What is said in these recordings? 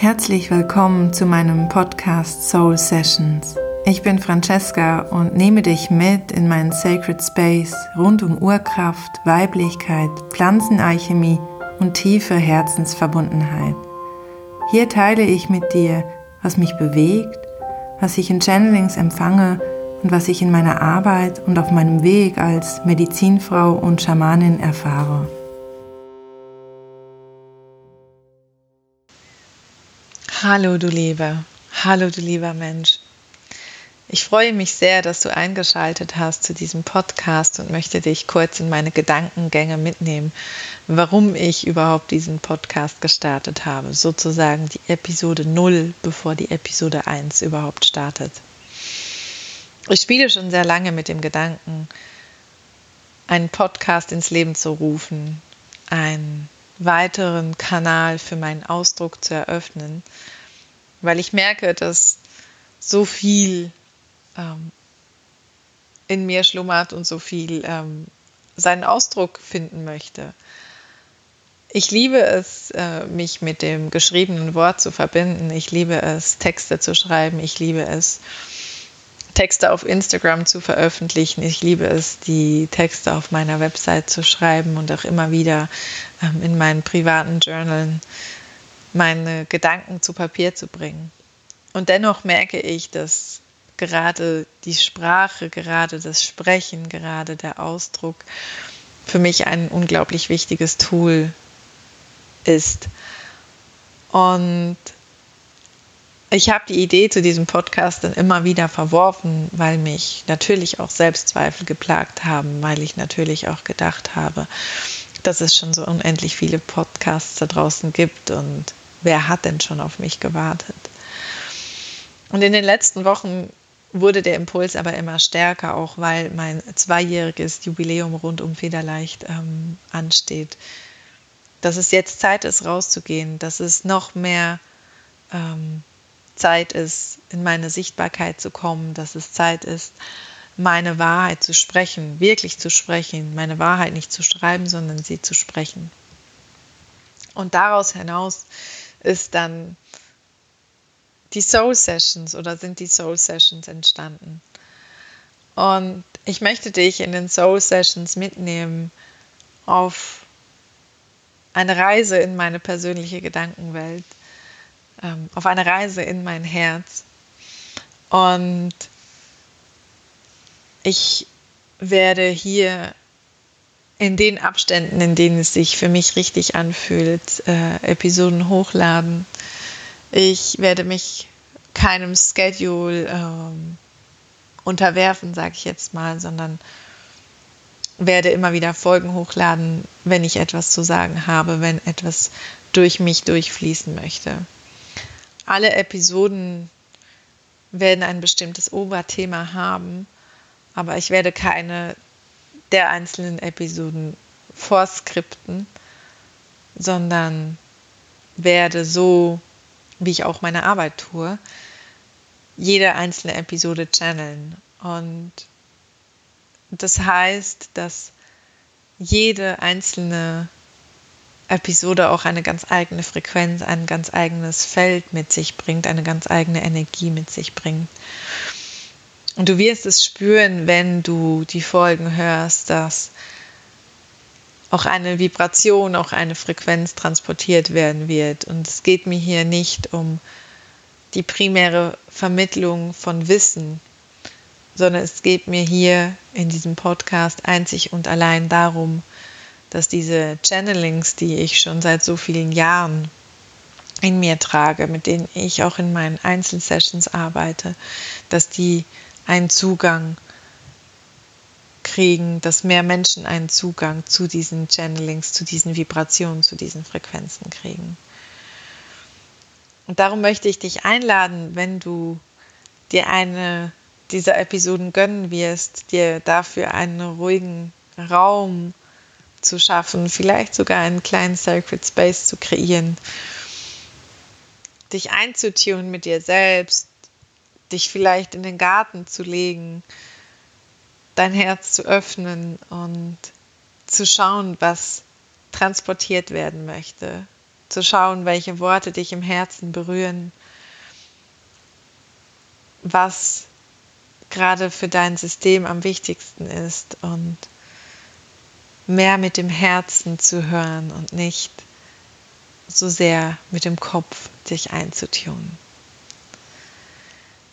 Herzlich willkommen zu meinem Podcast Soul Sessions. Ich bin Francesca und nehme dich mit in meinen Sacred Space rund um Urkraft, Weiblichkeit, Pflanzenalchemie und tiefe Herzensverbundenheit. Hier teile ich mit dir, was mich bewegt, was ich in Channelings empfange und was ich in meiner Arbeit und auf meinem Weg als Medizinfrau und Schamanin erfahre. Hallo du Lieber, hallo du lieber Mensch. Ich freue mich sehr, dass du eingeschaltet hast zu diesem Podcast und möchte dich kurz in meine Gedankengänge mitnehmen, warum ich überhaupt diesen Podcast gestartet habe. Sozusagen die Episode 0, bevor die Episode 1 überhaupt startet. Ich spiele schon sehr lange mit dem Gedanken, einen Podcast ins Leben zu rufen, einen weiteren Kanal für meinen Ausdruck zu eröffnen, weil ich merke, dass so viel ähm, in mir schlummert und so viel ähm, seinen Ausdruck finden möchte. Ich liebe es, äh, mich mit dem geschriebenen Wort zu verbinden. Ich liebe es, Texte zu schreiben. Ich liebe es, Texte auf Instagram zu veröffentlichen. Ich liebe es, die Texte auf meiner Website zu schreiben und auch immer wieder ähm, in meinen privaten Journalen meine Gedanken zu Papier zu bringen. Und dennoch merke ich, dass gerade die Sprache, gerade das Sprechen, gerade der Ausdruck für mich ein unglaublich wichtiges Tool ist. Und ich habe die Idee zu diesem Podcast dann immer wieder verworfen, weil mich natürlich auch Selbstzweifel geplagt haben, weil ich natürlich auch gedacht habe, dass es schon so unendlich viele Podcasts da draußen gibt und wer hat denn schon auf mich gewartet? Und in den letzten Wochen wurde der Impuls aber immer stärker, auch weil mein zweijähriges Jubiläum rund um Federleicht ähm, ansteht. Dass es jetzt Zeit ist, rauszugehen, dass es noch mehr ähm, Zeit ist, in meine Sichtbarkeit zu kommen, dass es Zeit ist, meine Wahrheit zu sprechen, wirklich zu sprechen, meine Wahrheit nicht zu schreiben, sondern sie zu sprechen. Und daraus hinaus ist dann die Soul Sessions oder sind die Soul Sessions entstanden. Und ich möchte dich in den Soul Sessions mitnehmen auf eine Reise in meine persönliche Gedankenwelt, ähm, auf eine Reise in mein Herz. Und ich werde hier in den Abständen, in denen es sich für mich richtig anfühlt, äh, Episoden hochladen. Ich werde mich keinem Schedule ähm, unterwerfen, sage ich jetzt mal, sondern werde immer wieder Folgen hochladen, wenn ich etwas zu sagen habe, wenn etwas durch mich durchfließen möchte. Alle Episoden werden ein bestimmtes Oberthema haben, aber ich werde keine der einzelnen Episoden vorskripten, sondern werde so, wie ich auch meine Arbeit tue, jede einzelne Episode channeln. Und das heißt, dass jede einzelne Episode auch eine ganz eigene Frequenz, ein ganz eigenes Feld mit sich bringt, eine ganz eigene Energie mit sich bringt. Und du wirst es spüren, wenn du die Folgen hörst, dass auch eine Vibration, auch eine Frequenz transportiert werden wird. Und es geht mir hier nicht um die primäre Vermittlung von Wissen, sondern es geht mir hier in diesem Podcast einzig und allein darum, dass diese Channelings, die ich schon seit so vielen Jahren in mir trage, mit denen ich auch in meinen Einzelsessions arbeite, dass die einen Zugang kriegen, dass mehr Menschen einen Zugang zu diesen Channelings, zu diesen Vibrationen, zu diesen Frequenzen kriegen. Und darum möchte ich dich einladen, wenn du dir eine dieser Episoden gönnen wirst, dir dafür einen ruhigen Raum zu schaffen, vielleicht sogar einen kleinen Sacred Space zu kreieren, dich einzutun mit dir selbst, dich vielleicht in den Garten zu legen, dein Herz zu öffnen und zu schauen, was transportiert werden möchte, zu schauen, welche Worte dich im Herzen berühren, was gerade für dein System am wichtigsten ist und mehr mit dem Herzen zu hören und nicht so sehr mit dem Kopf dich einzutun.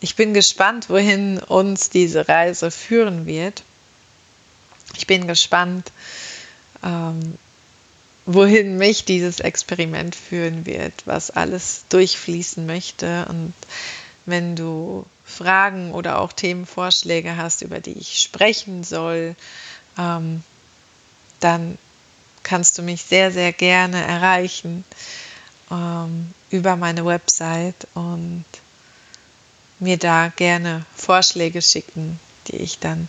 Ich bin gespannt, wohin uns diese Reise führen wird. Ich bin gespannt, ähm, wohin mich dieses Experiment führen wird, was alles durchfließen möchte. Und wenn du Fragen oder auch Themenvorschläge hast, über die ich sprechen soll, ähm, dann kannst du mich sehr, sehr gerne erreichen ähm, über meine Website und mir da gerne Vorschläge schicken, die ich dann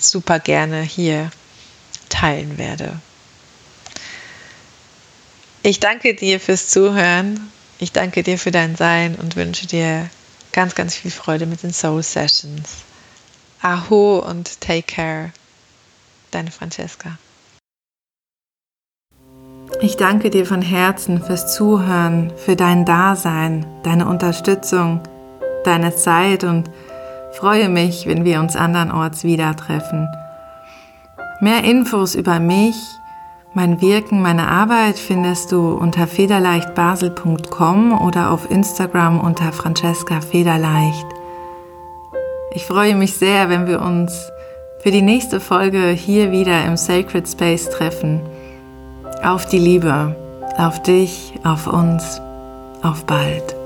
super gerne hier teilen werde. Ich danke dir fürs Zuhören. Ich danke dir für dein Sein und wünsche dir ganz, ganz viel Freude mit den Soul Sessions. Aho und take care. Deine Francesca. Ich danke dir von Herzen fürs Zuhören, für dein Dasein, deine Unterstützung, deine Zeit und freue mich, wenn wir uns andernorts wieder treffen. Mehr Infos über mich, mein Wirken, meine Arbeit findest du unter federleichtbasel.com oder auf Instagram unter Francesca Federleicht. Ich freue mich sehr, wenn wir uns für die nächste Folge hier wieder im Sacred Space treffen. Auf die Liebe, auf dich, auf uns, auf bald.